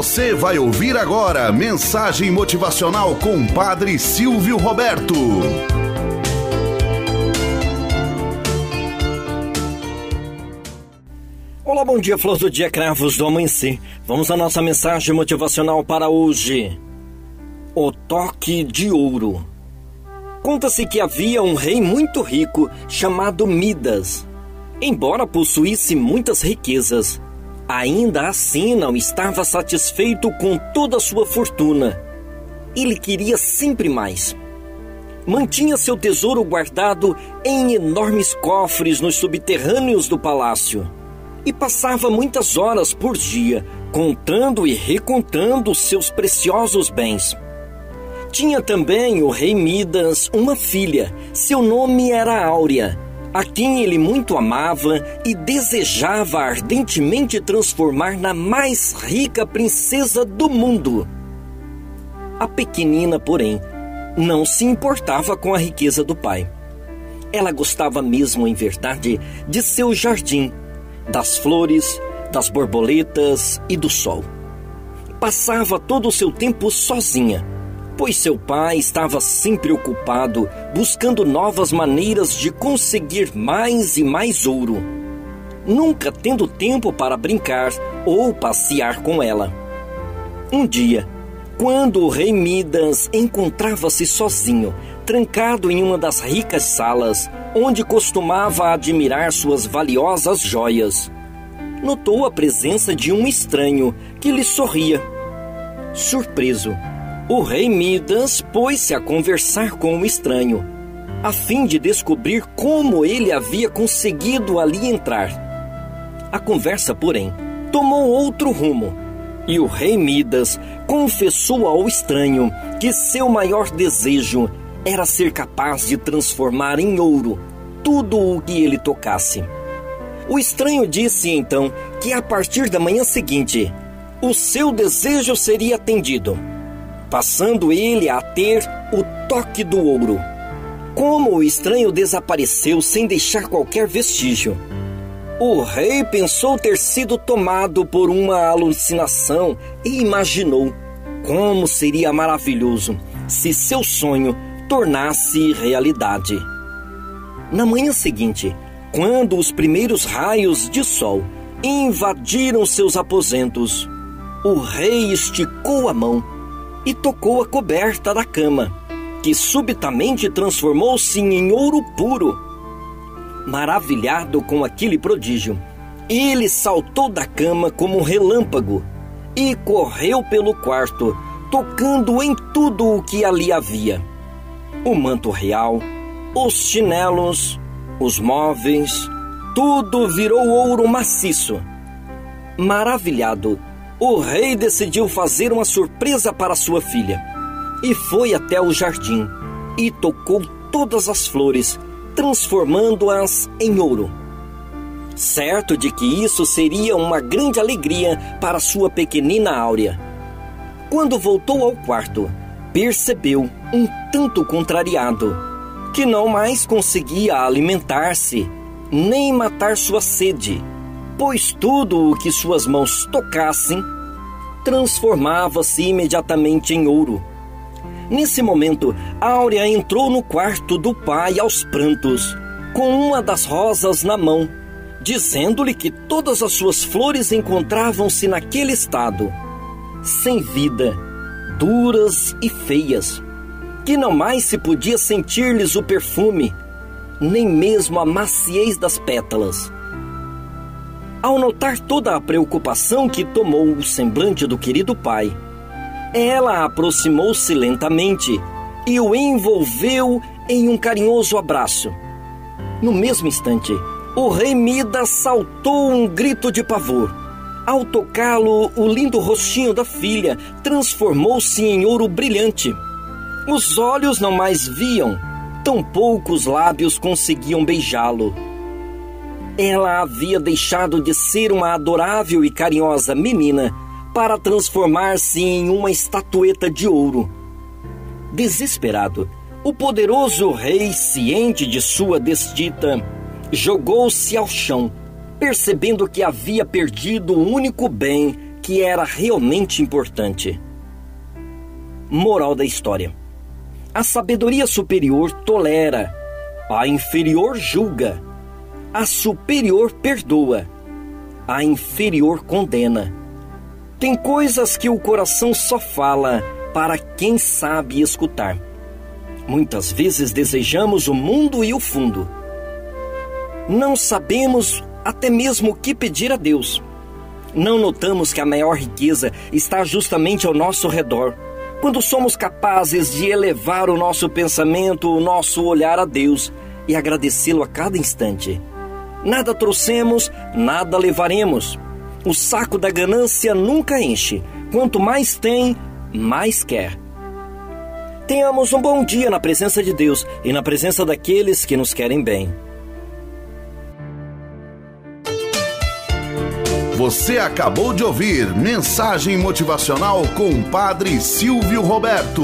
Você vai ouvir agora mensagem motivacional com Padre Silvio Roberto. Olá, bom dia, flor do dia, cravos do amanhecer. Vamos à nossa mensagem motivacional para hoje. O toque de ouro. Conta-se que havia um rei muito rico chamado Midas. Embora possuísse muitas riquezas, ainda assim não estava satisfeito com toda a sua fortuna. Ele queria sempre mais. Mantinha seu tesouro guardado em enormes cofres nos subterrâneos do palácio e passava muitas horas por dia contando e recontando seus preciosos bens. Tinha também o rei Midas uma filha, seu nome era Áurea, a quem ele muito amava e desejava ardentemente transformar na mais rica princesa do mundo. A pequenina, porém, não se importava com a riqueza do pai. Ela gostava mesmo, em verdade, de seu jardim das flores, das borboletas e do sol. Passava todo o seu tempo sozinha, pois seu pai estava sempre ocupado buscando novas maneiras de conseguir mais e mais ouro, nunca tendo tempo para brincar ou passear com ela. Um dia, quando o rei Midas encontrava-se sozinho, trancado em uma das ricas salas, onde costumava admirar suas valiosas joias. Notou a presença de um estranho que lhe sorria. Surpreso, o rei Midas pôs-se a conversar com o estranho, a fim de descobrir como ele havia conseguido ali entrar. A conversa, porém, tomou outro rumo, e o rei Midas confessou ao estranho que seu maior desejo era ser capaz de transformar em ouro tudo o que ele tocasse. O estranho disse então que a partir da manhã seguinte, o seu desejo seria atendido, passando ele a ter o toque do ouro. Como o estranho desapareceu sem deixar qualquer vestígio, o rei pensou ter sido tomado por uma alucinação e imaginou como seria maravilhoso se seu sonho tornasse realidade. Na manhã seguinte, quando os primeiros raios de sol invadiram seus aposentos, o rei esticou a mão e tocou a coberta da cama, que subitamente transformou-se em ouro puro. Maravilhado com aquele prodígio, ele saltou da cama como um relâmpago e correu pelo quarto, tocando em tudo o que ali havia o manto real, os chinelos, os móveis, tudo virou ouro maciço. Maravilhado, o rei decidiu fazer uma surpresa para sua filha e foi até o jardim e tocou todas as flores, transformando-as em ouro. Certo de que isso seria uma grande alegria para sua pequenina Áurea. Quando voltou ao quarto, percebeu, um tanto contrariado, que não mais conseguia alimentar-se, nem matar sua sede, pois tudo o que suas mãos tocassem transformava-se imediatamente em ouro. Nesse momento, Áurea entrou no quarto do pai aos prantos, com uma das rosas na mão, dizendo-lhe que todas as suas flores encontravam-se naquele estado, sem vida duras e feias, que não mais se podia sentir-lhes o perfume, nem mesmo a maciez das pétalas. Ao notar toda a preocupação que tomou o semblante do querido pai, ela aproximou-se lentamente e o envolveu em um carinhoso abraço. No mesmo instante, o rei Midas saltou um grito de pavor ao tocá-lo, o lindo rostinho da filha transformou-se em ouro brilhante. Os olhos não mais viam, tão poucos lábios conseguiam beijá-lo. Ela havia deixado de ser uma adorável e carinhosa menina para transformar-se em uma estatueta de ouro. Desesperado, o poderoso rei, ciente de sua desdita, jogou-se ao chão percebendo que havia perdido o único bem que era realmente importante. Moral da história: A sabedoria superior tolera, a inferior julga, a superior perdoa, a inferior condena. Tem coisas que o coração só fala para quem sabe escutar. Muitas vezes desejamos o mundo e o fundo. Não sabemos até mesmo o que pedir a Deus. Não notamos que a maior riqueza está justamente ao nosso redor, quando somos capazes de elevar o nosso pensamento, o nosso olhar a Deus e agradecê-lo a cada instante. Nada trouxemos, nada levaremos. O saco da ganância nunca enche. Quanto mais tem, mais quer. Tenhamos um bom dia na presença de Deus e na presença daqueles que nos querem bem. Você acabou de ouvir Mensagem Motivacional com o Padre Silvio Roberto.